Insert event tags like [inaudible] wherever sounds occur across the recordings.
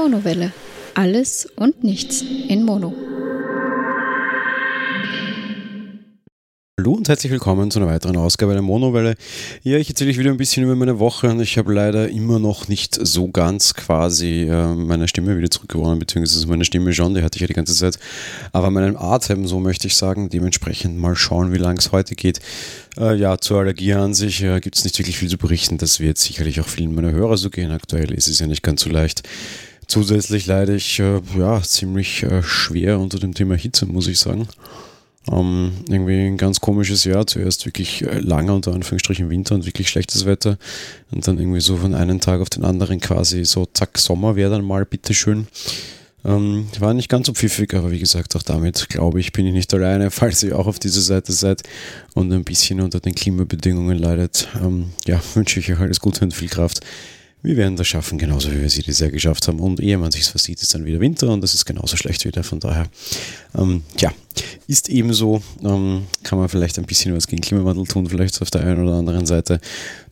Monowelle. Alles und nichts in Mono. Hallo und herzlich willkommen zu einer weiteren Ausgabe der Monowelle. Ja, ich erzähle euch wieder ein bisschen über meine Woche und ich habe leider immer noch nicht so ganz quasi äh, meine Stimme wieder zurückgewonnen, beziehungsweise meine Stimme schon, die hatte ich ja die ganze Zeit. Aber meinen Atem, so möchte ich sagen, dementsprechend mal schauen, wie lang es heute geht. Äh, ja, zur Allergie an sich äh, gibt es nicht wirklich viel zu berichten. Das wird sicherlich auch vielen meiner Hörer so gehen. Aktuell ist es ja nicht ganz so leicht. Zusätzlich leide ich äh, ja, ziemlich äh, schwer unter dem Thema Hitze, muss ich sagen. Ähm, irgendwie ein ganz komisches Jahr. Zuerst wirklich äh, lange unter Anführungsstrichen Winter und wirklich schlechtes Wetter. Und dann irgendwie so von einem Tag auf den anderen quasi so, zack, Sommer wäre dann mal, bitteschön. Ähm, war nicht ganz so pfiffig, aber wie gesagt, auch damit glaube ich, bin ich nicht alleine, [laughs] falls ihr auch auf dieser Seite seid und ein bisschen unter den Klimabedingungen leidet. Ähm, ja, wünsche ich euch alles Gute und viel Kraft. Wir werden das schaffen, genauso wie wir sie dieses Jahr geschafft haben. Und ehe man sich versieht, ist dann wieder Winter und das ist genauso schlecht wieder. Von daher, ähm, ja, ist ebenso. Ähm, kann man vielleicht ein bisschen was gegen Klimawandel tun, vielleicht auf der einen oder anderen Seite.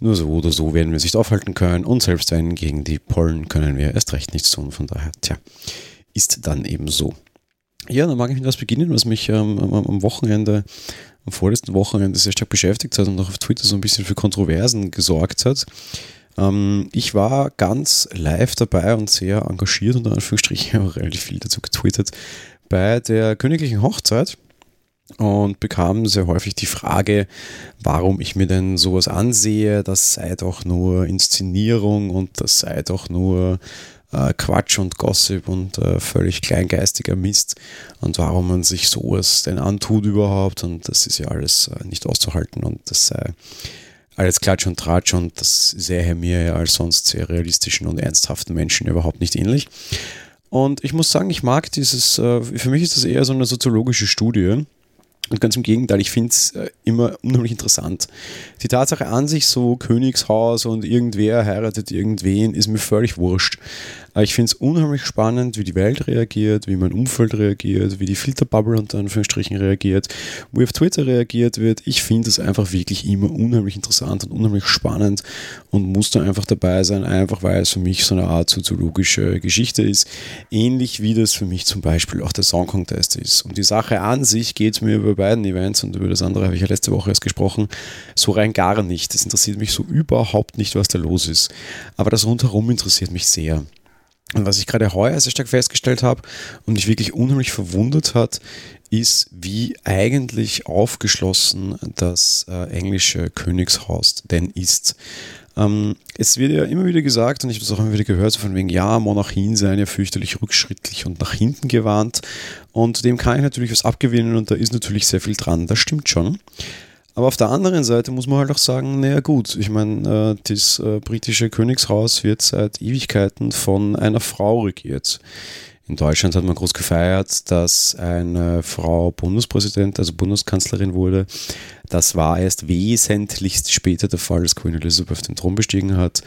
Nur so oder so werden wir es nicht aufhalten können. Und selbst wenn gegen die Pollen können wir erst recht nichts tun. Von daher, tja, ist dann eben so. Ja, dann mag ich mit was beginnen, was mich ähm, am Wochenende am vorletzten Wochenende sehr stark beschäftigt hat und auch auf Twitter so ein bisschen für Kontroversen gesorgt hat. Ähm, ich war ganz live dabei und sehr engagiert, unter Anführungsstrichen, [laughs] auch relativ viel dazu getwittert, bei der königlichen Hochzeit und bekam sehr häufig die Frage, warum ich mir denn sowas ansehe, das sei doch nur Inszenierung und das sei doch nur äh, Quatsch und Gossip und äh, völlig kleingeistiger Mist und warum man sich sowas denn antut überhaupt und das ist ja alles äh, nicht auszuhalten und das sei alles Klatsch und Tratsch und das sähe mir als sonst sehr realistischen und ernsthaften Menschen überhaupt nicht ähnlich. Und ich muss sagen, ich mag dieses, äh, für mich ist das eher so eine soziologische Studie. Und ganz im Gegenteil, ich finde es äh, immer unheimlich interessant. Die Tatsache an sich, so Königshaus und irgendwer heiratet irgendwen, ist mir völlig wurscht. Aber ich finde es unheimlich spannend, wie die Welt reagiert, wie mein Umfeld reagiert, wie die Filterbubble unter Anführungsstrichen reagiert, wie auf Twitter reagiert wird. Ich finde es einfach wirklich immer unheimlich interessant und unheimlich spannend und muss da einfach dabei sein, einfach weil es für mich so eine Art soziologische Geschichte ist. Ähnlich wie das für mich zum Beispiel auch der Song Contest ist. Und die Sache an sich geht mir über beiden Events und über das andere habe ich ja letzte Woche erst gesprochen, so rein gar nicht. Das interessiert mich so überhaupt nicht, was da los ist. Aber das rundherum interessiert mich sehr. Und was ich gerade heuer sehr stark festgestellt habe und mich wirklich unheimlich verwundert hat, ist, wie eigentlich aufgeschlossen das äh, englische Königshaus denn ist. Ähm, es wird ja immer wieder gesagt, und ich habe es auch immer wieder gehört, so von wegen, ja, Monarchien seien ja fürchterlich rückschrittlich und nach hinten gewandt. Und dem kann ich natürlich was abgewinnen und da ist natürlich sehr viel dran. Das stimmt schon. Aber auf der anderen Seite muss man halt auch sagen, naja gut, ich meine, äh, das äh, britische Königshaus wird seit Ewigkeiten von einer Frau regiert. In Deutschland hat man groß gefeiert, dass eine Frau Bundespräsident, also Bundeskanzlerin wurde. Das war erst wesentlichst später der Fall, als Queen Elizabeth den Thron bestiegen hat.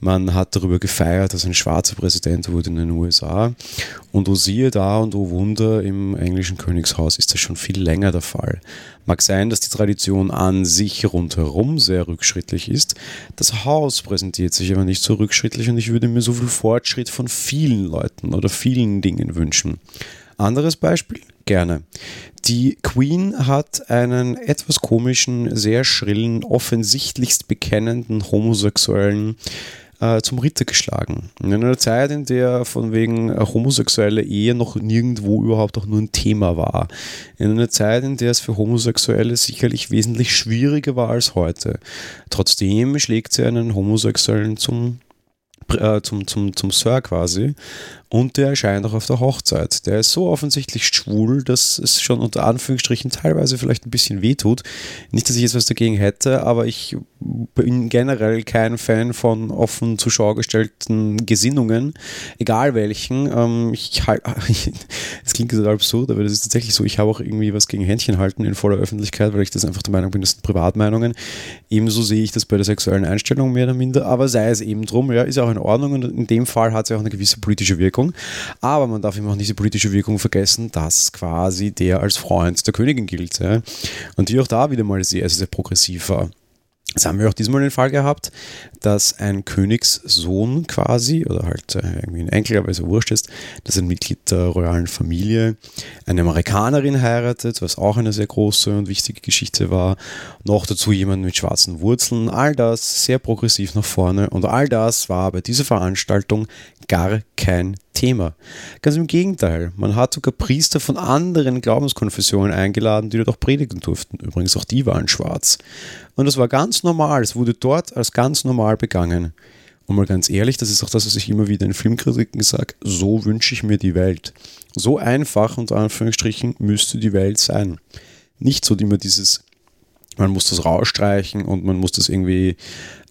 Man hat darüber gefeiert, dass ein schwarzer Präsident wurde in den USA. Und oh siehe da und oh Wunder, im englischen Königshaus ist das schon viel länger der Fall. Mag sein, dass die Tradition an sich rundherum sehr rückschrittlich ist. Das Haus präsentiert sich aber nicht so rückschrittlich und ich würde mir so viel Fortschritt von vielen Leuten oder vielen Dingen wünschen. Anderes Beispiel? Gerne. Die Queen hat einen etwas komischen, sehr schrillen, offensichtlichst bekennenden homosexuellen äh, zum Ritter geschlagen. In einer Zeit, in der von wegen äh, homosexuelle Ehe noch nirgendwo überhaupt auch nur ein Thema war. In einer Zeit, in der es für Homosexuelle sicherlich wesentlich schwieriger war als heute. Trotzdem schlägt sie einen Homosexuellen zum äh, zum, zum, zum Sir quasi und der erscheint auch auf der Hochzeit. Der ist so offensichtlich schwul, dass es schon unter Anführungsstrichen teilweise vielleicht ein bisschen wehtut. Nicht, dass ich jetzt was dagegen hätte, aber ich bin generell kein Fan von offen zur Schau gestellten Gesinnungen, egal welchen. Ähm, ich [laughs] es klingt total absurd, aber das ist tatsächlich so. Ich habe auch irgendwie was gegen Händchen halten in voller Öffentlichkeit, weil ich das einfach der Meinung bin, das sind Privatmeinungen. Ebenso sehe ich das bei der sexuellen Einstellung mehr oder minder, aber sei es eben drum, ja, ist auch in Ordnung und in dem Fall hat es ja auch eine gewisse politische Wirkung. Aber man darf immer auch nicht die politische Wirkung vergessen, dass quasi der als Freund der Königin gilt. Ja? Und die auch da wieder mal sehr, sehr progressiv war. Das haben wir auch diesmal den Fall gehabt, dass ein Königssohn quasi, oder halt äh, irgendwie ein Enkel, aber so wurscht ist, dass ein Mitglied der royalen Familie eine Amerikanerin heiratet, was auch eine sehr große und wichtige Geschichte war. Noch dazu jemand mit schwarzen Wurzeln. All das sehr progressiv nach vorne und all das war bei dieser Veranstaltung gar kein Thema. Ganz im Gegenteil, man hat sogar Priester von anderen Glaubenskonfessionen eingeladen, die dort auch predigen durften. Übrigens auch die waren schwarz. Und das war ganz normal, es wurde dort als ganz normal begangen. Und mal ganz ehrlich, das ist auch das, was ich immer wieder in Filmkritiken sage, so wünsche ich mir die Welt. So einfach, unter Anführungsstrichen, müsste die Welt sein. Nicht so immer dieses, man muss das rausstreichen und man muss das irgendwie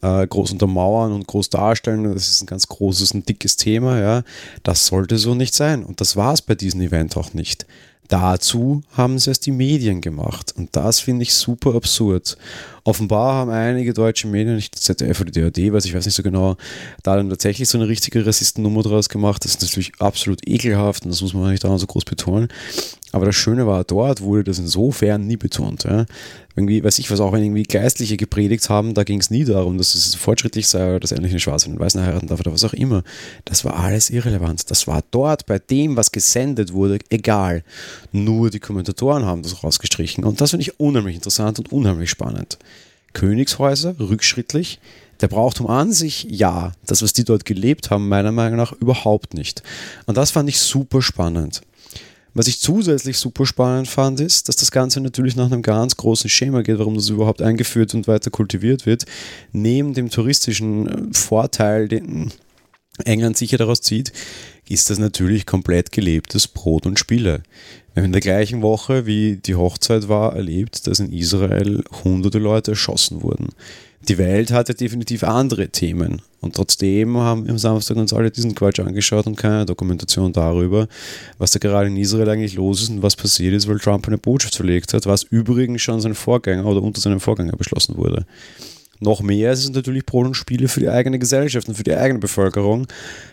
äh, groß untermauern und groß darstellen. Das ist ein ganz großes, ein dickes Thema. Ja. Das sollte so nicht sein. Und das war es bei diesem Event auch nicht. Dazu haben sie es die Medien gemacht. Und das finde ich super absurd. Offenbar haben einige deutsche Medien, nicht ZDF oder DAD, weiß ich weiß nicht so genau, da dann tatsächlich so eine richtige Rassistennummer draus gemacht. Das ist natürlich absolut ekelhaft und das muss man nicht daran so groß betonen. Aber das Schöne war, dort wurde das insofern nie betont. Ja. Irgendwie, weiß ich was, auch wenn irgendwie Geistliche gepredigt haben, da ging es nie darum, dass es fortschrittlich sei oder dass endlich eine Schwarze und Weißen heiraten darf oder was auch immer. Das war alles irrelevant. Das war dort bei dem, was gesendet wurde, egal. Nur die Kommentatoren haben das rausgestrichen. Und das finde ich unheimlich interessant und unheimlich spannend. Königshäuser, rückschrittlich, der Brauchtum an sich, ja. Das, was die dort gelebt haben, meiner Meinung nach überhaupt nicht. Und das fand ich super spannend. Was ich zusätzlich super spannend fand, ist, dass das Ganze natürlich nach einem ganz großen Schema geht, warum das überhaupt eingeführt und weiter kultiviert wird. Neben dem touristischen äh, Vorteil, den England sicher daraus zieht, ist das natürlich komplett gelebtes Brot und Spiele. Wir haben in der gleichen Woche, wie die Hochzeit war, erlebt, dass in Israel hunderte Leute erschossen wurden die Welt hatte definitiv andere Themen. Und trotzdem haben wir am Samstag uns alle diesen Quatsch angeschaut und keine Dokumentation darüber, was da gerade in Israel eigentlich los ist und was passiert ist, weil Trump eine Botschaft verlegt hat, was übrigens schon sein Vorgänger oder unter seinem Vorgänger beschlossen wurde. Noch mehr ist es natürlich Brot und Spiele für die eigene Gesellschaft und für die eigene Bevölkerung.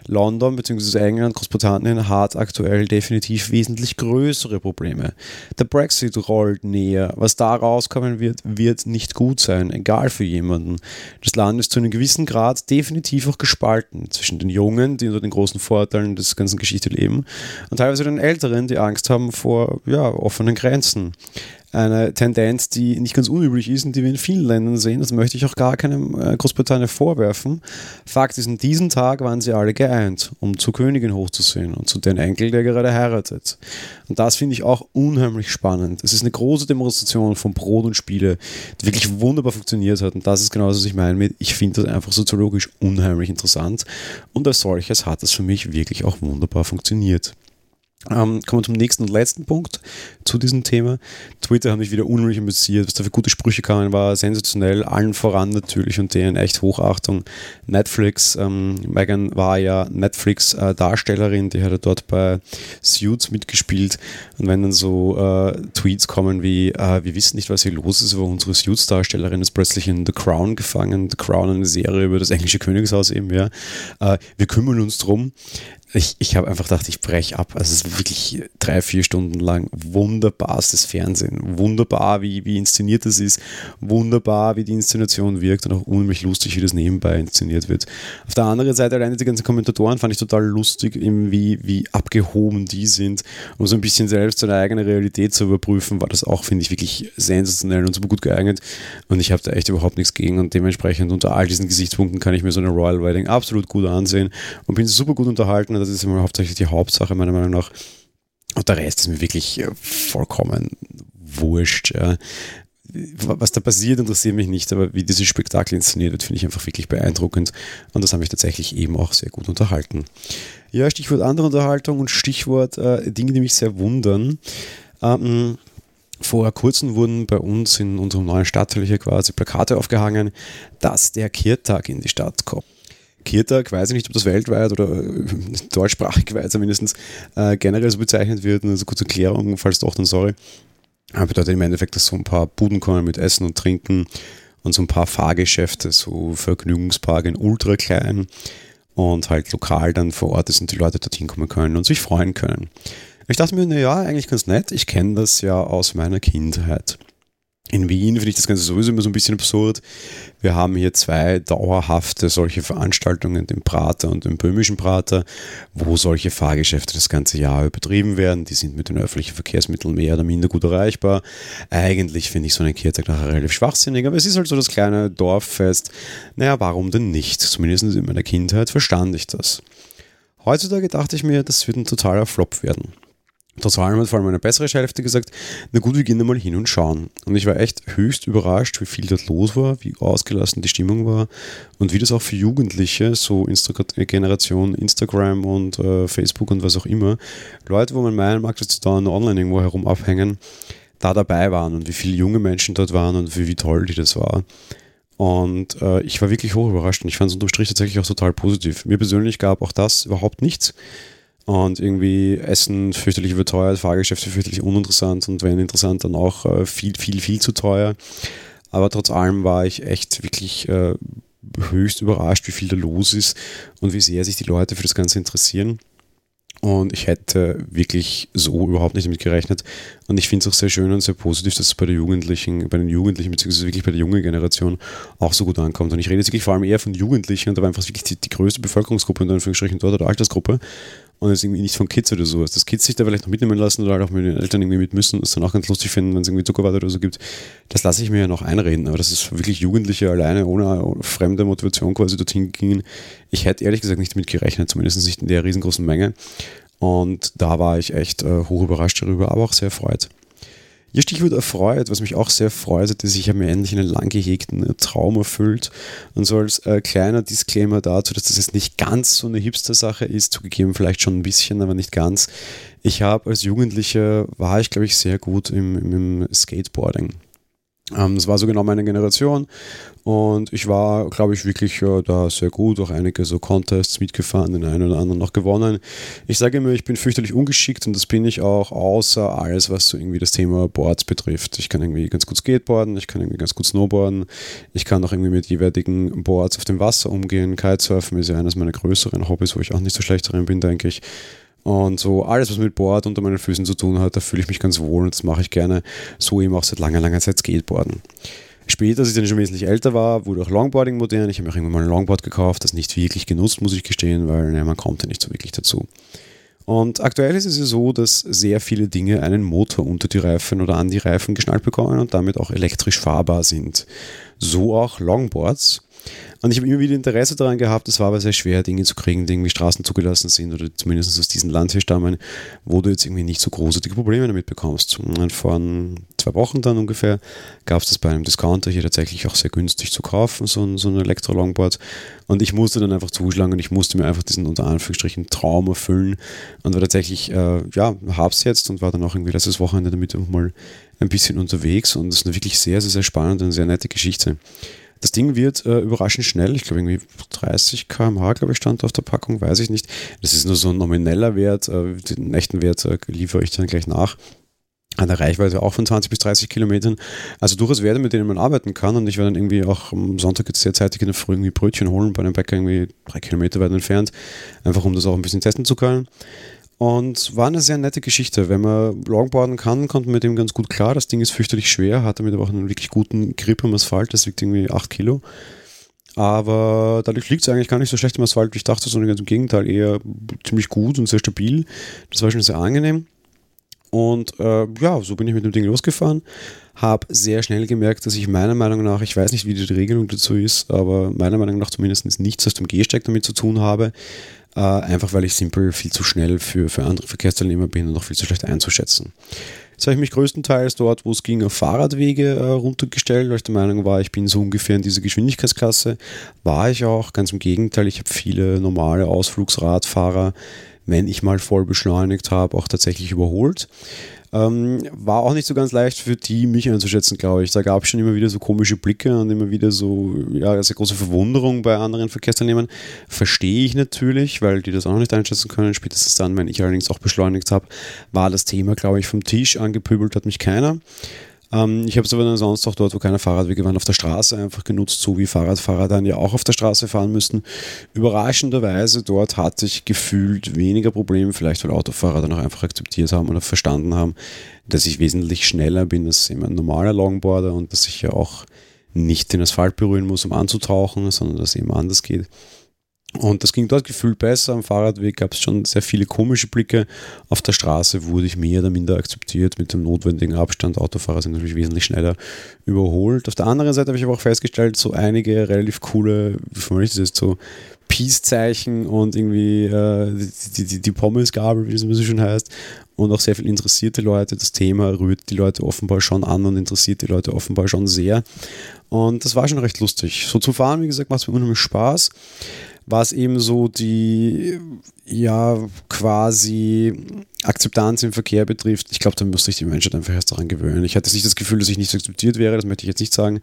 London bzw. England, Großbritannien hat aktuell definitiv wesentlich größere Probleme. Der Brexit rollt näher. Was da rauskommen wird, wird nicht gut sein, egal für jemanden. Das Land ist zu einem gewissen Grad definitiv auch gespalten zwischen den Jungen, die unter den großen Vorteilen des ganzen Geschichte leben, und teilweise den Älteren, die Angst haben vor ja, offenen Grenzen eine Tendenz, die nicht ganz unüblich ist und die wir in vielen Ländern sehen. Das möchte ich auch gar keinem äh, Großbritannien vorwerfen. Fakt ist, in diesem Tag waren sie alle geeint, um zur Königin hochzusehen und zu den Enkel, der gerade heiratet. Und das finde ich auch unheimlich spannend. Es ist eine große Demonstration von Brot und Spiele, die wirklich wunderbar funktioniert hat. Und das ist genau das, was ich meine mit, ich finde das einfach soziologisch unheimlich interessant. Und als solches hat das für mich wirklich auch wunderbar funktioniert. Ähm, kommen wir zum nächsten und letzten Punkt zu diesem Thema. Twitter hat mich wieder unheimlich amüsiert, was da für gute Sprüche kamen, war sensationell, allen voran natürlich und denen echt Hochachtung. Netflix, ähm, Megan war ja Netflix-Darstellerin, äh, die hat ja dort bei Suits mitgespielt und wenn dann so äh, Tweets kommen wie, äh, wir wissen nicht, was hier los ist, aber unsere Suits-Darstellerin ist plötzlich in The Crown gefangen, The Crown eine Serie über das englische Königshaus eben, ja. Äh, wir kümmern uns drum ich, ich habe einfach gedacht, ich breche ab. Also es ist wirklich drei, vier Stunden lang wunderbarstes Fernsehen. Wunderbar, wie, wie inszeniert das ist. Wunderbar, wie die Inszenation wirkt und auch unheimlich lustig, wie das nebenbei inszeniert wird. Auf der anderen Seite, alleine die ganzen Kommentatoren fand ich total lustig, wie, wie abgehoben die sind. Um so ein bisschen selbst seine eigene Realität zu überprüfen, war das auch, finde ich, wirklich sensationell und super gut geeignet. Und ich habe da echt überhaupt nichts gegen. Und dementsprechend unter all diesen Gesichtspunkten kann ich mir so eine Royal Wedding absolut gut ansehen und bin super gut unterhalten das ist immer hauptsächlich die Hauptsache, meiner Meinung nach. Und der Rest ist mir wirklich äh, vollkommen wurscht. Ja. Was da passiert, interessiert mich nicht, aber wie dieses Spektakel inszeniert wird, finde ich einfach wirklich beeindruckend. Und das hat mich tatsächlich eben auch sehr gut unterhalten. Ja, Stichwort andere Unterhaltung und Stichwort äh, Dinge, die mich sehr wundern. Ähm, vor kurzem wurden bei uns in unserem neuen Stadtteil hier quasi Plakate aufgehangen, dass der Kirtag in die Stadt kommt. Kirtag, weiß ich nicht, ob das weltweit oder äh, deutschsprachig weit zumindest äh, generell so bezeichnet wird. Also kurze Erklärung, falls doch, dann sorry. Aber bedeutet im Endeffekt, dass so ein paar Buden kommen mit Essen und Trinken und so ein paar Fahrgeschäfte, so Vergnügungspark in ultra klein und halt lokal dann vor Ort ist und die Leute dorthin kommen können und sich freuen können. Ich dachte mir, naja, eigentlich ganz nett. Ich kenne das ja aus meiner Kindheit. In Wien finde ich das Ganze sowieso immer so ein bisschen absurd. Wir haben hier zwei dauerhafte solche Veranstaltungen, den Prater und den böhmischen Prater, wo solche Fahrgeschäfte das ganze Jahr übertrieben werden. Die sind mit den öffentlichen Verkehrsmitteln mehr oder minder gut erreichbar. Eigentlich finde ich so einen Kehrtag nachher relativ schwachsinnig, aber es ist halt so das kleine Dorffest. Naja, warum denn nicht? Zumindest in meiner Kindheit verstand ich das. Heutzutage dachte ich mir, das wird ein totaler Flop werden. Total hat vor allem meine bessere Hälfte gesagt, na gut, wir gehen da mal hin und schauen. Und ich war echt höchst überrascht, wie viel dort los war, wie ausgelassen die Stimmung war und wie das auch für Jugendliche, so Insta Generation Instagram und äh, Facebook und was auch immer, Leute, wo man meinen mag, dass die da online irgendwo herum abhängen, da dabei waren und wie viele junge Menschen dort waren und wie, wie toll die das war. Und äh, ich war wirklich hoch überrascht und ich fand es unterm Strich tatsächlich auch total positiv. Mir persönlich gab auch das überhaupt nichts. Und irgendwie Essen fürchterlich überteuert, Fahrgeschäfte fürchterlich uninteressant und wenn interessant, dann auch äh, viel, viel, viel zu teuer. Aber trotz allem war ich echt wirklich äh, höchst überrascht, wie viel da los ist und wie sehr sich die Leute für das Ganze interessieren. Und ich hätte wirklich so überhaupt nicht damit gerechnet. Und ich finde es auch sehr schön und sehr positiv, dass es bei den Jugendlichen, bei den Jugendlichen, beziehungsweise wirklich bei der jungen Generation auch so gut ankommt. Und ich rede jetzt wirklich vor allem eher von Jugendlichen und da war einfach wirklich die, die größte Bevölkerungsgruppe in Anführungsstrichen dort oder Altersgruppe und jetzt irgendwie nicht von Kids oder sowas. Dass Kids sich da vielleicht noch mitnehmen lassen oder halt auch mit den Eltern irgendwie mit müssen und es dann auch ganz lustig finden, wenn es irgendwie Zuckerwatte oder so gibt. Das lasse ich mir ja noch einreden. Aber dass es wirklich Jugendliche alleine ohne fremde Motivation quasi dorthin gingen, ich hätte ehrlich gesagt nicht damit gerechnet, zumindest nicht in der riesengroßen Menge. Und da war ich echt äh, hoch überrascht darüber, aber auch sehr erfreut. Ihr Stichwort erfreut, was mich auch sehr freut, ist, ich mir endlich einen lang gehegten Traum erfüllt. Und so als äh, kleiner Disclaimer dazu, dass das jetzt nicht ganz so eine Hipster-Sache ist, zugegeben vielleicht schon ein bisschen, aber nicht ganz. Ich habe als Jugendlicher, war ich glaube ich sehr gut im, im Skateboarding. Ähm, das war so genau meine Generation und ich war, glaube ich, wirklich äh, da sehr gut, auch einige so Contests mitgefahren, den einen oder anderen noch gewonnen. Ich sage immer, ich bin fürchterlich ungeschickt und das bin ich auch, außer alles, was so irgendwie das Thema Boards betrifft. Ich kann irgendwie ganz gut Skateboarden, ich kann irgendwie ganz gut Snowboarden, ich kann auch irgendwie mit jeweiligen Boards auf dem Wasser umgehen. Kitesurfen ist ja eines meiner größeren Hobbys, wo ich auch nicht so schlecht darin bin, denke ich. Und so alles, was mit Board unter meinen Füßen zu tun hat, da fühle ich mich ganz wohl und das mache ich gerne. So eben auch seit langer, langer Zeit Skateboarden. Später, als ich dann schon wesentlich älter war, wurde auch Longboarding modern. Ich habe mir irgendwann mal ein Longboard gekauft, das nicht wirklich genutzt, muss ich gestehen, weil ne, man kommt ja nicht so wirklich dazu. Und aktuell ist es ja so, dass sehr viele Dinge einen Motor unter die Reifen oder an die Reifen geschnallt bekommen und damit auch elektrisch fahrbar sind. So auch Longboards. Und ich habe immer wieder Interesse daran gehabt, es war aber sehr schwer, Dinge zu kriegen, die irgendwie Straßen zugelassen sind oder zumindest aus diesem Land hier stammen, wo du jetzt irgendwie nicht so großartige Probleme damit bekommst. Und vor zwei Wochen dann ungefähr gab es das bei einem Discounter hier tatsächlich auch sehr günstig zu kaufen, so ein, so ein Elektro-Longboard. Und ich musste dann einfach zuschlagen und ich musste mir einfach diesen unter Anführungsstrichen Traum erfüllen und war tatsächlich, äh, ja, hab's jetzt und war dann auch irgendwie letztes Wochenende damit mal ein bisschen unterwegs und es ist eine wirklich sehr, sehr, sehr spannende und sehr nette Geschichte. Das Ding wird äh, überraschend schnell. Ich glaube, irgendwie 30 km/h, glaube ich, stand auf der Packung, weiß ich nicht. Das ist nur so ein nomineller Wert. Äh, den echten Wert äh, liefere ich dann gleich nach. Der Reichweite auch von 20 bis 30 Kilometern. Also durchaus Werte, mit denen man arbeiten kann. Und ich werde dann irgendwie auch am Sonntag jetzt sehr zeitig in der Früh irgendwie Brötchen holen bei einem Bäcker irgendwie drei Kilometer weit entfernt. Einfach um das auch ein bisschen testen zu können. Und war eine sehr nette Geschichte. Wenn man Longboarden kann, kommt man mit dem ganz gut klar. Das Ding ist fürchterlich schwer, hat damit aber auch einen wirklich guten Grip am Asphalt. Das wiegt irgendwie 8 Kilo. Aber dadurch liegt es eigentlich gar nicht so schlecht im Asphalt, wie ich dachte, sondern ganz im Gegenteil eher ziemlich gut und sehr stabil. Das war schon sehr angenehm. Und äh, ja, so bin ich mit dem Ding losgefahren. Habe sehr schnell gemerkt, dass ich meiner Meinung nach, ich weiß nicht, wie die Regelung dazu ist, aber meiner Meinung nach zumindest nichts aus dem Gehsteig damit zu tun habe. Äh, einfach weil ich simpel viel zu schnell für, für andere Verkehrsteilnehmer bin und auch viel zu schlecht einzuschätzen. Jetzt habe ich mich größtenteils dort, wo es ging, auf Fahrradwege äh, runtergestellt, weil ich der Meinung war, ich bin so ungefähr in dieser Geschwindigkeitsklasse. War ich auch, ganz im Gegenteil, ich habe viele normale Ausflugsradfahrer, wenn ich mal voll beschleunigt habe, auch tatsächlich überholt. Ähm, war auch nicht so ganz leicht für die, mich einzuschätzen, glaube ich. Da gab es schon immer wieder so komische Blicke und immer wieder so, ja, sehr große Verwunderung bei anderen Verkehrsteilnehmern. Verstehe ich natürlich, weil die das auch noch nicht einschätzen können. Spätestens dann, wenn ich allerdings auch beschleunigt habe, war das Thema, glaube ich, vom Tisch angepöbelt, hat mich keiner. Ähm, ich habe es aber dann sonst auch dort, wo keine Fahrradwege waren, auf der Straße einfach genutzt, so wie Fahrradfahrer dann ja auch auf der Straße fahren müssten. Überraschenderweise dort hatte ich gefühlt weniger Probleme, vielleicht weil Autofahrer dann auch einfach akzeptiert haben oder verstanden haben, dass ich wesentlich schneller bin als ein normaler Longboarder und dass ich ja auch nicht den Asphalt berühren muss, um anzutauchen, sondern dass es eben anders geht. Und das ging dort gefühlt besser. Am Fahrradweg gab es schon sehr viele komische Blicke. Auf der Straße wurde ich mehr oder minder akzeptiert mit dem notwendigen Abstand. Autofahrer sind natürlich wesentlich schneller überholt. Auf der anderen Seite habe ich aber auch festgestellt, so einige relativ coole, wie formuliere ich das jetzt so, Peace-Zeichen und irgendwie äh, die, die, die Pommesgabel, wie das so schön heißt. Und auch sehr viele interessierte Leute. Das Thema rührt die Leute offenbar schon an und interessiert die Leute offenbar schon sehr. Und das war schon recht lustig. So zu fahren, wie gesagt, macht es mir unheimlich Spaß was eben so die, ja, quasi Akzeptanz im Verkehr betrifft. Ich glaube, da müsste sich die Menschheit einfach erst daran gewöhnen. Ich hatte nicht das Gefühl, dass ich nicht akzeptiert wäre, das möchte ich jetzt nicht sagen,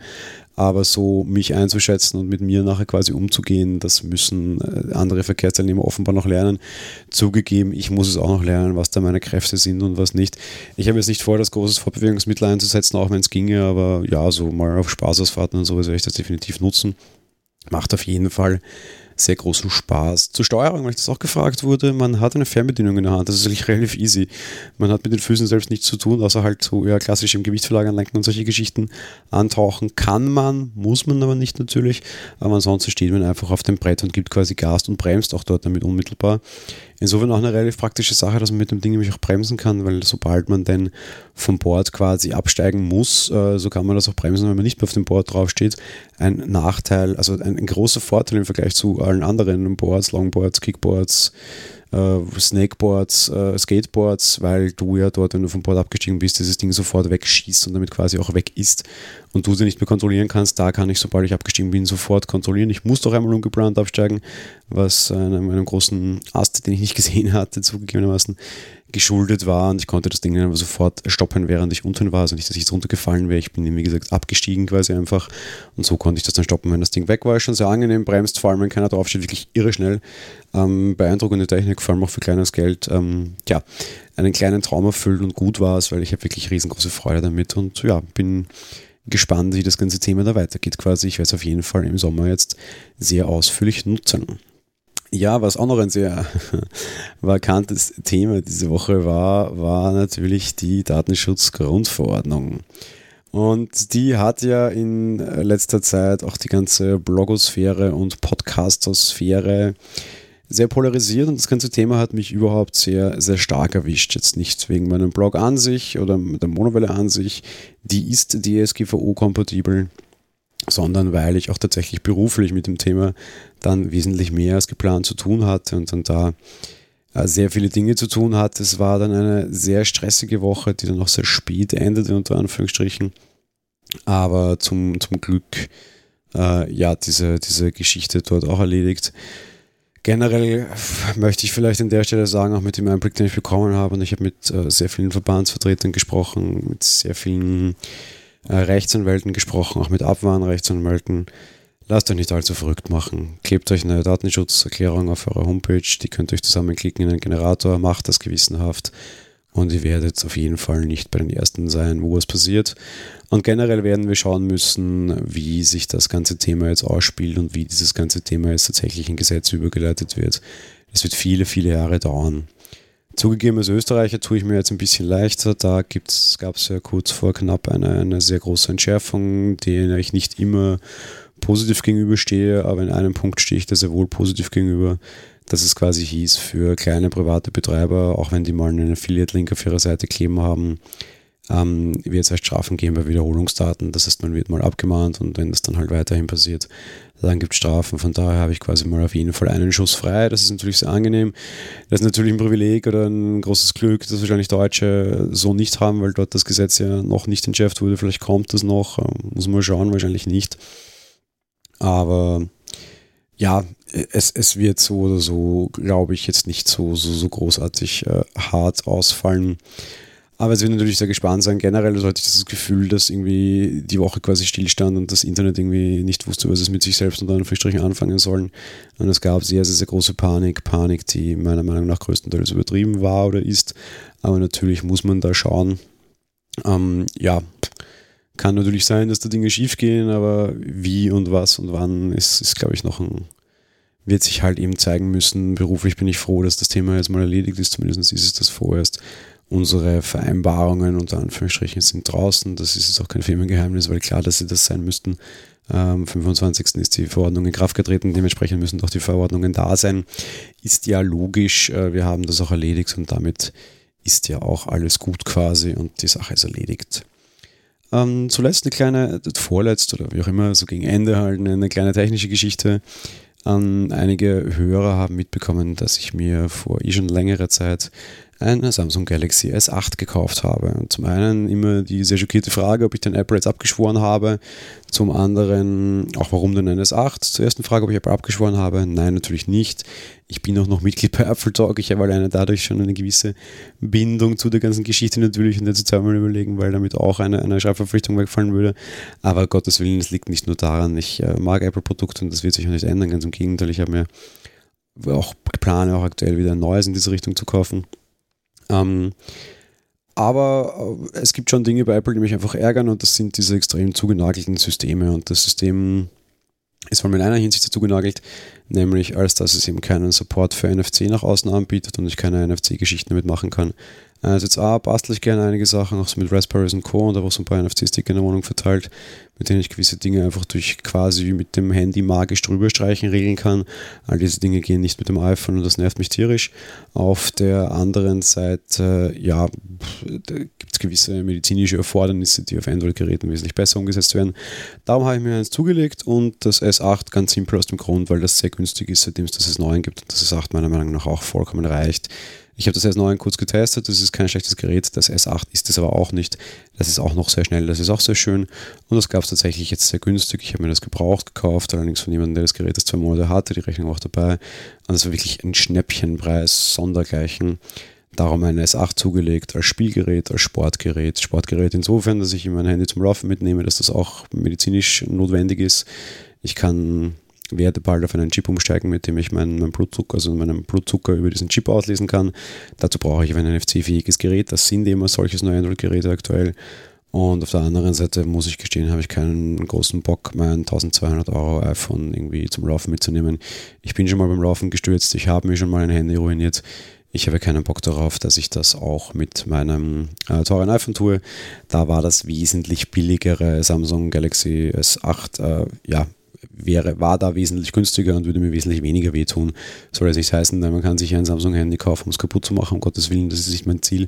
aber so mich einzuschätzen und mit mir nachher quasi umzugehen, das müssen äh, andere Verkehrsteilnehmer offenbar noch lernen. Zugegeben, ich muss es auch noch lernen, was da meine Kräfte sind und was nicht. Ich habe jetzt nicht vor, das großes Fortbewegungsmittel einzusetzen, auch wenn es ginge, aber ja, so mal auf Spaßausfahrten und sowas werde ich das definitiv nutzen. Macht auf jeden Fall sehr großen Spaß. Zur Steuerung, weil ich das auch gefragt wurde, man hat eine Fernbedienung in der Hand. Das ist eigentlich relativ easy. Man hat mit den Füßen selbst nichts zu tun, außer halt so ja, klassisch im Gewichtsverlagern lenken und solche Geschichten antauchen. Kann man, muss man aber nicht natürlich. Aber ansonsten steht man einfach auf dem Brett und gibt quasi Gas und bremst auch dort damit unmittelbar. Insofern auch eine relativ praktische Sache, dass man mit dem Ding nämlich auch bremsen kann, weil sobald man denn vom Board quasi absteigen muss, äh, so kann man das auch bremsen, wenn man nicht mehr auf dem Board draufsteht. Ein Nachteil, also ein, ein großer Vorteil im Vergleich zu allen anderen Boards, Longboards, Kickboards, äh, Snakeboards, äh, Skateboards, weil du ja dort, wenn du vom Board abgestiegen bist, dieses Ding sofort wegschießt und damit quasi auch weg ist und du sie nicht mehr kontrollieren kannst. Da kann ich, sobald ich abgestiegen bin, sofort kontrollieren. Ich muss doch einmal ungeplant absteigen, was einem, einem großen Ast, den ich nicht [laughs] gesehen hatte, zugegebenermaßen geschuldet war und ich konnte das Ding dann sofort stoppen, während ich unten war, also nicht, dass ich jetzt runtergefallen wäre. Ich bin, wie gesagt, abgestiegen quasi einfach und so konnte ich das dann stoppen, wenn das Ding weg war. Schon sehr angenehm, bremst, vor allem wenn keiner draufsteht, wirklich irre schnell. Ähm, beeindruckende Technik, vor allem auch für kleines Geld. Ähm, ja, einen kleinen Traum erfüllt und gut war es, weil ich habe wirklich riesengroße Freude damit und ja, bin gespannt, wie das ganze Thema da weitergeht quasi. Ich werde es auf jeden Fall im Sommer jetzt sehr ausführlich nutzen. Ja, was auch noch ein sehr [laughs] vakantes Thema diese Woche war, war natürlich die Datenschutzgrundverordnung. Und die hat ja in letzter Zeit auch die ganze Blogosphäre und Podcastosphäre sehr polarisiert und das ganze Thema hat mich überhaupt sehr, sehr stark erwischt. Jetzt nicht wegen meinem Blog an sich oder der Monowelle an sich, die ist DSGVO-kompatibel sondern weil ich auch tatsächlich beruflich mit dem Thema dann wesentlich mehr als geplant zu tun hatte und dann da äh, sehr viele Dinge zu tun hatte. Es war dann eine sehr stressige Woche, die dann auch sehr spät endete, unter Anführungsstrichen. Aber zum, zum Glück, äh, ja, diese, diese Geschichte dort auch erledigt. Generell möchte ich vielleicht an der Stelle sagen, auch mit dem Einblick, den ich bekommen habe, und ich habe mit äh, sehr vielen Verbandsvertretern gesprochen, mit sehr vielen Rechtsanwälten gesprochen, auch mit Abmahnrechtsanwälten. Lasst euch nicht allzu verrückt machen. Klebt euch eine Datenschutzerklärung auf eurer Homepage, die könnt ihr euch zusammenklicken in einen Generator, macht das gewissenhaft und ihr werdet auf jeden Fall nicht bei den ersten sein, wo es passiert. Und generell werden wir schauen müssen, wie sich das ganze Thema jetzt ausspielt und wie dieses ganze Thema jetzt tatsächlich in Gesetze übergeleitet wird. Es wird viele, viele Jahre dauern. Zugegeben, als Österreicher tue ich mir jetzt ein bisschen leichter. Da gab es ja kurz vor knapp eine, eine sehr große Entschärfung, der ich nicht immer positiv gegenüberstehe, aber in einem Punkt stehe ich da sehr wohl positiv gegenüber, dass es quasi hieß, für kleine private Betreiber, auch wenn die mal einen Affiliate-Link auf ihrer Seite kleben haben, ähm, wird es erst Strafen geben bei Wiederholungsdaten. Das heißt, man wird mal abgemahnt und wenn das dann halt weiterhin passiert, dann gibt es Strafen. Von daher habe ich quasi mal auf jeden Fall einen Schuss frei. Das ist natürlich sehr angenehm. Das ist natürlich ein Privileg oder ein großes Glück, das wahrscheinlich Deutsche so nicht haben, weil dort das Gesetz ja noch nicht entschärft wurde. Vielleicht kommt das noch, ähm, muss man schauen, wahrscheinlich nicht. Aber ja, es, es wird so oder so, glaube ich, jetzt nicht so, so, so großartig äh, hart ausfallen. Aber es wird natürlich sehr gespannt sein. Generell hatte ich das Gefühl, dass irgendwie die Woche quasi stillstand und das Internet irgendwie nicht wusste, was es mit sich selbst unter Anführungsstrichen anfangen sollen. Und es gab sehr, sehr, sehr große Panik. Panik, die meiner Meinung nach größtenteils übertrieben war oder ist. Aber natürlich muss man da schauen. Ähm, ja, Kann natürlich sein, dass da Dinge schief gehen, aber wie und was und wann ist, ist glaube ich, noch ein, wird sich halt eben zeigen müssen. Beruflich bin ich froh, dass das Thema jetzt mal erledigt ist, zumindest ist es das vorerst. Unsere Vereinbarungen unter Anführungsstrichen sind draußen. Das ist jetzt auch kein Firmengeheimnis, weil klar, dass sie das sein müssten. Am 25. ist die Verordnung in Kraft getreten, dementsprechend müssen doch die Verordnungen da sein. Ist ja logisch, äh, wir haben das auch erledigt und damit ist ja auch alles gut quasi und die Sache ist erledigt. Ähm, zuletzt eine kleine, vorletzt oder wie auch immer, so gegen Ende halt eine kleine technische Geschichte. Ähm, einige Hörer haben mitbekommen, dass ich mir vor eh schon längere Zeit ein Samsung Galaxy S8 gekauft habe. Und zum einen immer die sehr schockierte Frage, ob ich den Apple jetzt abgeschworen habe. Zum anderen auch, warum denn ein S8? Zur ersten Frage, ob ich Apple abgeschworen habe. Nein, natürlich nicht. Ich bin auch noch Mitglied bei Apple Talk. Ich habe alleine dadurch schon eine gewisse Bindung zu der ganzen Geschichte natürlich und jetzt zweimal überlegen, weil damit auch eine, eine Schreibverpflichtung wegfallen würde. Aber Gottes Willen, es liegt nicht nur daran. Ich äh, mag Apple-Produkte und das wird sich auch nicht ändern. Ganz im Gegenteil, ich habe mir auch plane auch aktuell wieder ein neues in diese Richtung zu kaufen. Ähm, aber äh, es gibt schon Dinge bei Apple, die mich einfach ärgern und das sind diese extrem zugenagelten Systeme. Und das System ist vor allem in einer Hinsicht dazu genagelt, nämlich als dass es eben keinen Support für NFC nach außen anbietet und ich keine NFC-Geschichten damit machen kann. Also jetzt A, bastel ich gerne einige Sachen, auch so mit Raspberries und Co. und habe auch so ein paar NFC-Sticker in der Wohnung verteilt, mit denen ich gewisse Dinge einfach durch quasi mit dem Handy magisch drüber streichen regeln kann. All diese Dinge gehen nicht mit dem iPhone und das nervt mich tierisch. Auf der anderen Seite, ja, gibt es gewisse medizinische Erfordernisse, die auf Android-Geräten wesentlich besser umgesetzt werden. Darum habe ich mir eins zugelegt und das S8 ganz simpel aus dem Grund, weil das sehr günstig ist, seitdem es das S9 gibt und das S8 meiner Meinung nach auch vollkommen reicht. Ich habe das S9 kurz getestet, das ist kein schlechtes Gerät. Das S8 ist es aber auch nicht. Das ist auch noch sehr schnell, das ist auch sehr schön. Und das gab es tatsächlich jetzt sehr günstig. Ich habe mir das gebraucht gekauft, allerdings von jemandem, der das Gerät erst zwei Monate hatte, die Rechnung auch dabei. Und das war wirklich ein Schnäppchenpreis, sondergleichen. Darum ein S8 zugelegt als Spielgerät, als Sportgerät. Sportgerät insofern, dass ich mein Handy zum Laufen mitnehme, dass das auch medizinisch notwendig ist. Ich kann werde bald auf einen Chip umsteigen, mit dem ich meinen, meinen Blutzucker, also meinen Blutzucker über diesen Chip auslesen kann. Dazu brauche ich ein NFC-fähiges Gerät. Das sind immer solche neue Android-Geräte aktuell. Und auf der anderen Seite muss ich gestehen, habe ich keinen großen Bock, mein 1200 Euro iPhone irgendwie zum Laufen mitzunehmen. Ich bin schon mal beim Laufen gestürzt, ich habe mir schon mal ein Handy ruiniert. Ich habe keinen Bock darauf, dass ich das auch mit meinem äh, teuren iPhone tue. Da war das wesentlich billigere Samsung Galaxy S8 äh, ja, wäre, war da wesentlich günstiger und würde mir wesentlich weniger wehtun. Soll jetzt nicht heißen, man kann sich ein Samsung-Handy kaufen, um es kaputt zu machen, um Gottes Willen, das ist nicht mein Ziel.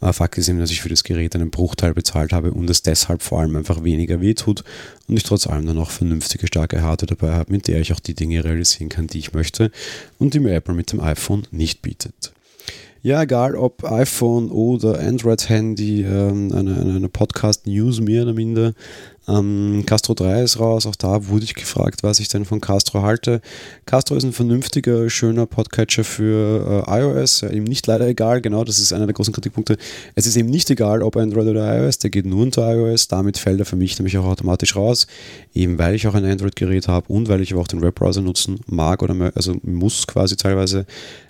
Aber Fakt ist eben, dass ich für das Gerät einen Bruchteil bezahlt habe und es deshalb vor allem einfach weniger wehtut und ich trotz allem dann auch vernünftige, starke Hardware dabei habe, mit der ich auch die Dinge realisieren kann, die ich möchte und die mir Apple mit dem iPhone nicht bietet. Ja, egal ob iPhone oder Android-Handy, ähm, eine, eine Podcast-News mehr oder minder. Ähm, Castro 3 ist raus, auch da wurde ich gefragt, was ich denn von Castro halte. Castro ist ein vernünftiger, schöner Podcatcher für äh, iOS, ihm nicht leider egal, genau, das ist einer der großen Kritikpunkte. Es ist eben nicht egal, ob Android oder iOS, der geht nur unter iOS, damit fällt er für mich nämlich auch automatisch raus, eben weil ich auch ein Android-Gerät habe und weil ich aber auch den Webbrowser nutzen mag oder also muss quasi teilweise,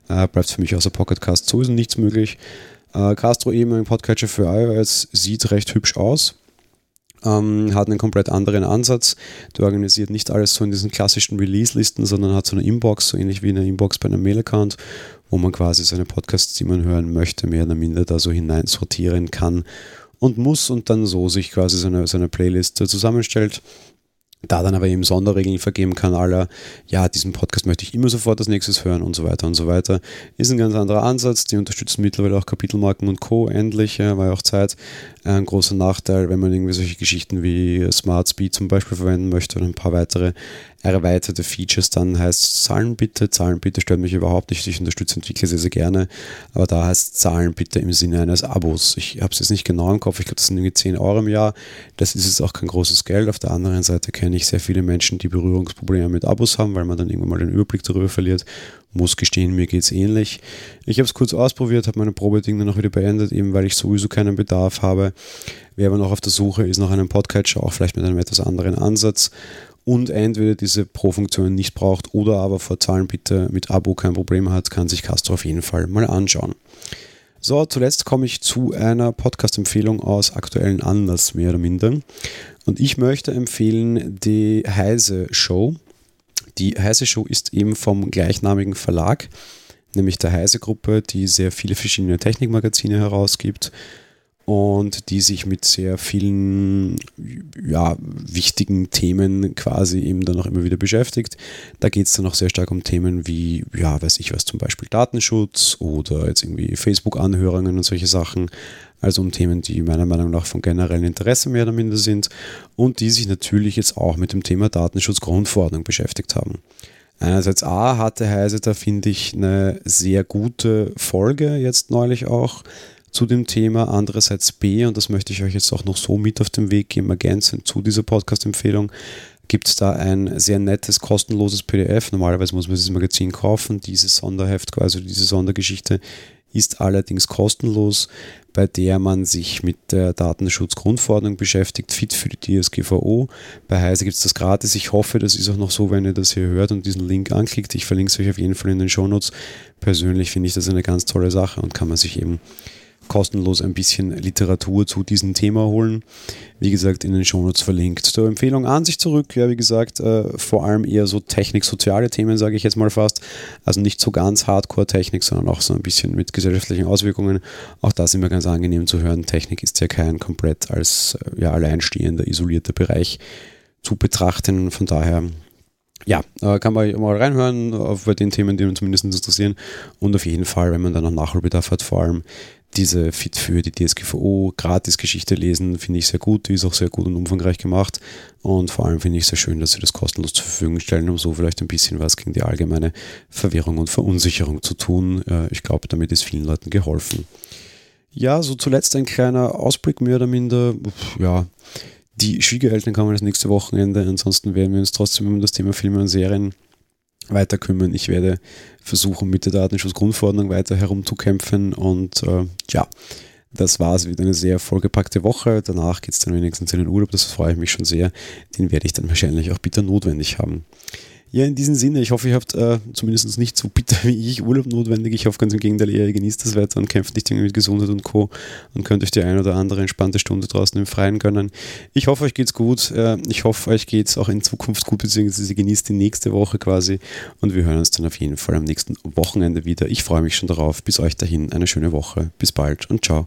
äh, bleibt für mich außer Pocketcast sowieso nichts möglich. Äh, Castro eben ein Podcatcher für iOS sieht recht hübsch aus ähm, hat einen komplett anderen Ansatz. Der organisiert nicht alles so in diesen klassischen Release-Listen, sondern hat so eine Inbox, so ähnlich wie eine Inbox bei einem Mail-Account, wo man quasi seine Podcasts, die man hören möchte, mehr oder minder da so hinein sortieren kann und muss und dann so sich quasi seine, seine Playlist zusammenstellt da dann aber eben Sonderregeln vergeben kann, aller, ja, diesen Podcast möchte ich immer sofort als nächstes hören und so weiter und so weiter. Ist ein ganz anderer Ansatz. Die unterstützen mittlerweile auch Kapitelmarken und Co. Endlich, ja, war ja auch Zeit. Ein großer Nachteil, wenn man irgendwie solche Geschichten wie Smart Speed zum Beispiel verwenden möchte und ein paar weitere erweiterte Features dann heißt Zahlen bitte. Zahlen bitte stört mich überhaupt nicht. Ich unterstütze Entwickler sehr, sehr gerne. Aber da heißt Zahlen bitte im Sinne eines Abos. Ich habe es jetzt nicht genau im Kopf. Ich glaube, das sind irgendwie 10 Euro im Jahr. Das ist jetzt auch kein großes Geld. Auf der anderen Seite kenne ich sehr viele Menschen, die Berührungsprobleme mit Abos haben, weil man dann irgendwann mal den Überblick darüber verliert. Muss gestehen, mir geht es ähnlich. Ich habe es kurz ausprobiert, habe meine Probeding dann auch wieder beendet, eben weil ich sowieso keinen Bedarf habe. Wer aber noch auf der Suche ist nach einem Podcatcher, auch vielleicht mit einem etwas anderen Ansatz und entweder diese Pro-Funktion nicht braucht oder aber vor Zahlen bitte mit Abo kein Problem hat, kann sich Castro auf jeden Fall mal anschauen. So, zuletzt komme ich zu einer Podcast-Empfehlung aus aktuellen Anlass, mehr oder minder. Und ich möchte empfehlen die Heise Show. Die Heise Show ist eben vom gleichnamigen Verlag, nämlich der Heise Gruppe, die sehr viele verschiedene Technikmagazine herausgibt und die sich mit sehr vielen ja, wichtigen Themen quasi eben dann auch immer wieder beschäftigt. Da geht es dann auch sehr stark um Themen wie, ja, weiß ich was, zum Beispiel Datenschutz oder jetzt irgendwie Facebook-Anhörungen und solche Sachen. Also um Themen, die meiner Meinung nach von generellem Interesse mehr oder minder sind und die sich natürlich jetzt auch mit dem Thema Datenschutzgrundverordnung beschäftigt haben. Einerseits A hatte Heise da, finde ich, eine sehr gute Folge jetzt neulich auch zu dem Thema. Andererseits B, und das möchte ich euch jetzt auch noch so mit auf den Weg geben, ergänzend zu dieser Podcast-Empfehlung, gibt es da ein sehr nettes, kostenloses PDF. Normalerweise muss man dieses Magazin kaufen. Dieses Sonderheft, also diese Sondergeschichte, ist allerdings kostenlos, bei der man sich mit der Datenschutzgrundverordnung beschäftigt, fit für die DSGVO. Bei Heise gibt es das gratis. Ich hoffe, das ist auch noch so, wenn ihr das hier hört und diesen Link anklickt. Ich verlinke es euch auf jeden Fall in den Shownotes. Persönlich finde ich das eine ganz tolle Sache und kann man sich eben kostenlos ein bisschen Literatur zu diesem Thema holen. Wie gesagt, in den Shownotes verlinkt. Zur Empfehlung an sich zurück, ja, wie gesagt, äh, vor allem eher so technik-soziale Themen, sage ich jetzt mal fast. Also nicht so ganz Hardcore-Technik, sondern auch so ein bisschen mit gesellschaftlichen Auswirkungen. Auch das immer ganz angenehm zu hören. Technik ist ja kein komplett als äh, ja, alleinstehender, isolierter Bereich zu betrachten. Von daher ja, äh, kann man mal reinhören bei den Themen, die uns zumindest interessieren. Und auf jeden Fall, wenn man dann noch Nachholbedarf hat, vor allem diese Fit für die DSGVO Gratis-Geschichte lesen, finde ich sehr gut. Die ist auch sehr gut und umfangreich gemacht. Und vor allem finde ich sehr schön, dass sie das kostenlos zur Verfügung stellen, um so vielleicht ein bisschen was gegen die allgemeine Verwirrung und Verunsicherung zu tun. Äh, ich glaube, damit ist vielen Leuten geholfen. Ja, so zuletzt ein kleiner Ausblick mehr oder minder. Ja, die Schwiegereltern kommen das nächste Wochenende. Ansonsten werden wir uns trotzdem um das Thema Filme und Serien weiter kümmern. Ich werde versuchen, mit der Datenschutzgrundverordnung weiter herumzukämpfen und äh, ja, das war es wieder eine sehr vollgepackte Woche. Danach geht es dann wenigstens in den Urlaub, das freue ich mich schon sehr. Den werde ich dann wahrscheinlich auch bitter notwendig haben. Ja, in diesem Sinne, ich hoffe, ihr habt äh, zumindest nicht so bitter wie ich Urlaub notwendig. Ich hoffe ganz im Gegenteil, ihr genießt das Wetter und kämpft nicht mit Gesundheit und Co. und könnt euch die ein oder andere entspannte Stunde draußen im Freien gönnen. Ich hoffe, euch geht's gut. Äh, ich hoffe, euch geht's auch in Zukunft gut, beziehungsweise genießt die nächste Woche quasi und wir hören uns dann auf jeden Fall am nächsten Wochenende wieder. Ich freue mich schon darauf. Bis euch dahin eine schöne Woche. Bis bald und ciao.